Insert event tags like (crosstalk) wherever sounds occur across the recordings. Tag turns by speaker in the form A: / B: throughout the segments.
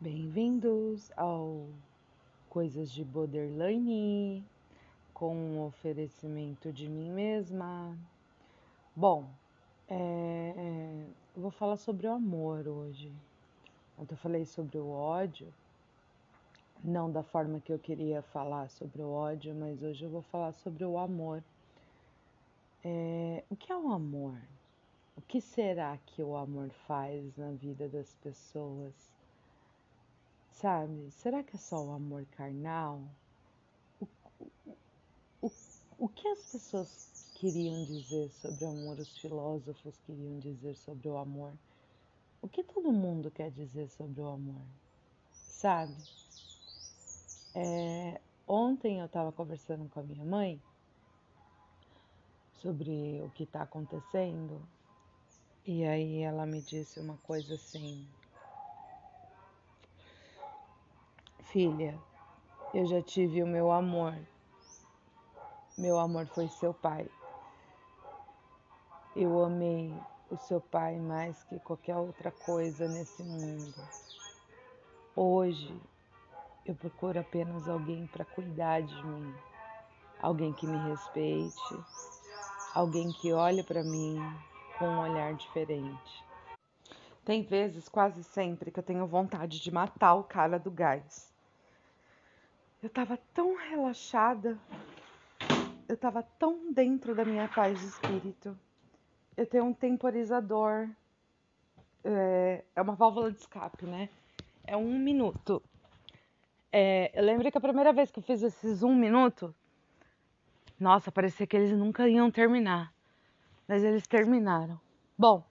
A: Bem-vindos ao Coisas de Borderline com um oferecimento de mim mesma. Bom, é, é, vou falar sobre o amor hoje. Ontem eu falei sobre o ódio, não da forma que eu queria falar sobre o ódio, mas hoje eu vou falar sobre o amor. É, o que é o amor? O que será que o amor faz na vida das pessoas? Sabe? Será que é só o amor carnal? O, o, o que as pessoas queriam dizer sobre o amor, os filósofos queriam dizer sobre o amor? O que todo mundo quer dizer sobre o amor? Sabe? É, ontem eu estava conversando com a minha mãe sobre o que está acontecendo e aí ela me disse uma coisa assim: Filha, eu já tive o meu amor. Meu amor foi seu pai. Eu amei o seu pai mais que qualquer outra coisa nesse mundo. Hoje eu procuro apenas alguém para cuidar de mim, alguém que me respeite, alguém que olhe para mim com um olhar diferente. Tem vezes, quase sempre, que eu tenho vontade de matar o cara do gás. Eu tava tão relaxada, eu tava tão dentro da minha paz de espírito. Eu tenho um temporizador, é, é uma válvula de escape, né? É um minuto. É, eu lembro que a primeira vez que eu fiz esses um minuto, nossa, parecia que eles nunca iam terminar. Mas eles terminaram. Bom,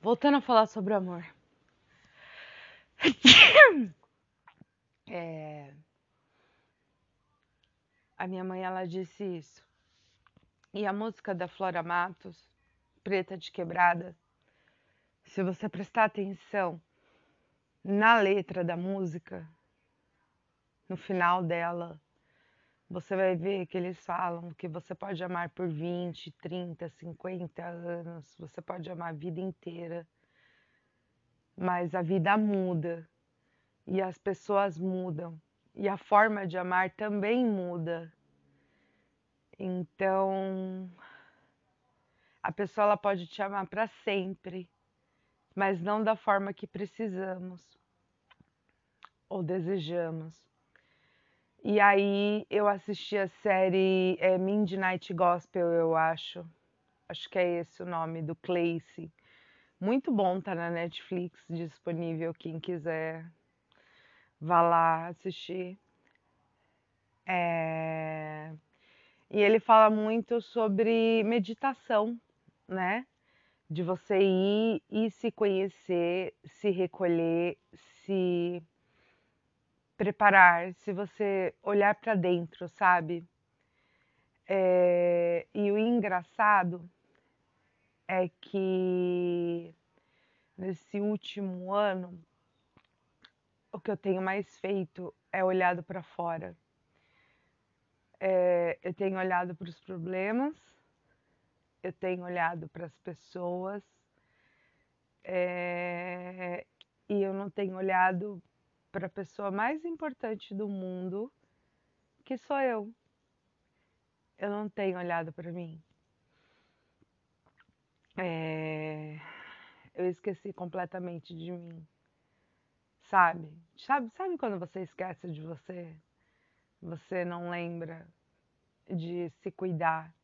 A: voltando a falar sobre amor. (laughs) É, a minha mãe ela disse isso. E a música da Flora Matos, Preta de Quebrada, se você prestar atenção na letra da música, no final dela, você vai ver que eles falam que você pode amar por 20, 30, 50 anos, você pode amar a vida inteira, mas a vida muda e as pessoas mudam e a forma de amar também muda. Então, a pessoa ela pode te amar para sempre, mas não da forma que precisamos ou desejamos. E aí eu assisti a série é, Midnight Gospel, eu acho. Acho que é esse o nome do Clayce. Muito bom, tá na Netflix disponível, quem quiser vá lá assistir. É... E ele fala muito sobre meditação, né? De você ir e se conhecer, se recolher, se preparar, se você olhar para dentro, sabe? É... E o engraçado é que nesse último ano o que eu tenho mais feito é olhado para fora. É, eu tenho olhado para os problemas, eu tenho olhado para as pessoas é, e eu não tenho olhado para a pessoa mais importante do mundo, que sou eu. Eu não tenho olhado para mim. É, eu esqueci completamente de mim sabe? Sabe, sabe quando você esquece de você? Você não lembra de se cuidar.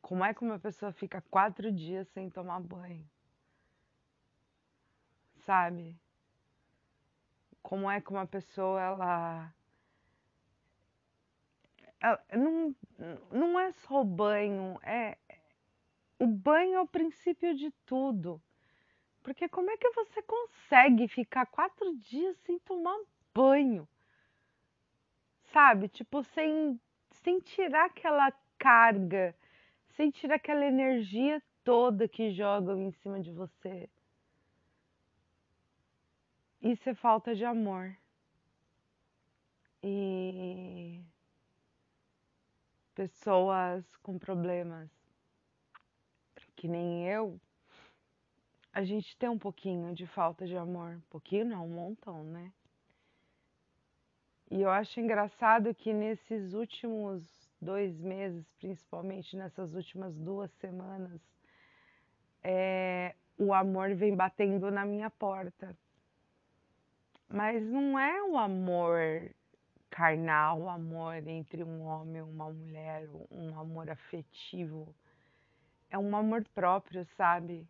A: Como é que uma pessoa fica quatro dias sem tomar banho? Sabe? Como é que uma pessoa ela, não, não é só o banho, é o banho é o princípio de tudo. Porque como é que você consegue ficar quatro dias sem tomar banho? Sabe? Tipo, sem, sem tirar aquela carga, sem tirar aquela energia toda que jogam em cima de você. Isso é falta de amor. E pessoas com problemas que nem eu a gente tem um pouquinho de falta de amor. Pouquinho não, um montão, né? E eu acho engraçado que nesses últimos dois meses, principalmente nessas últimas duas semanas, é, o amor vem batendo na minha porta. Mas não é o amor carnal, o amor entre um homem e uma mulher, um amor afetivo. É um amor próprio, sabe?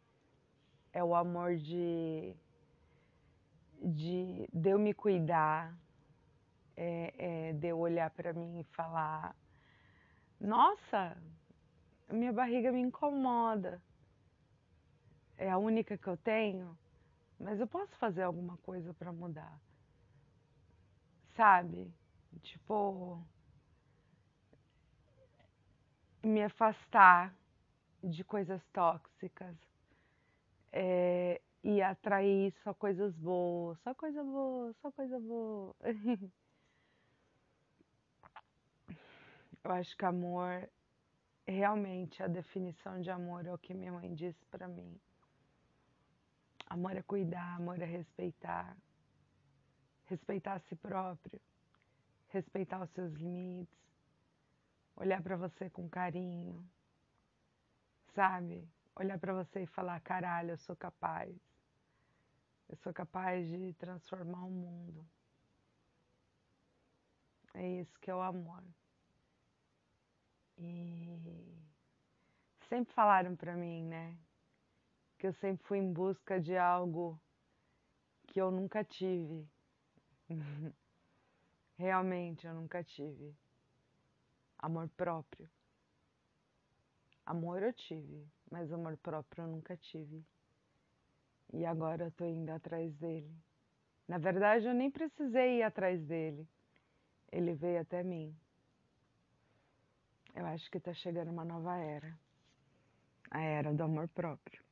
A: É o amor de, de, de eu me cuidar, é, é, de eu olhar para mim e falar: Nossa, minha barriga me incomoda. É a única que eu tenho, mas eu posso fazer alguma coisa para mudar. Sabe? Tipo, me afastar de coisas tóxicas é, e atrair só coisas boas, só coisa boa, só coisa boa. (laughs) Eu acho que amor, realmente a definição de amor é o que minha mãe disse para mim. Amor é cuidar, amor é respeitar. Respeitar a si próprio, respeitar os seus limites, olhar para você com carinho, sabe? Olhar para você e falar: caralho, eu sou capaz. Eu sou capaz de transformar o mundo. É isso que é o amor. E sempre falaram para mim, né? Que eu sempre fui em busca de algo que eu nunca tive. (laughs) Realmente eu nunca tive. Amor próprio. Amor eu tive, mas amor próprio eu nunca tive. E agora eu tô indo atrás dele. Na verdade, eu nem precisei ir atrás dele. Ele veio até mim. Eu acho que está chegando uma nova era a era do amor próprio.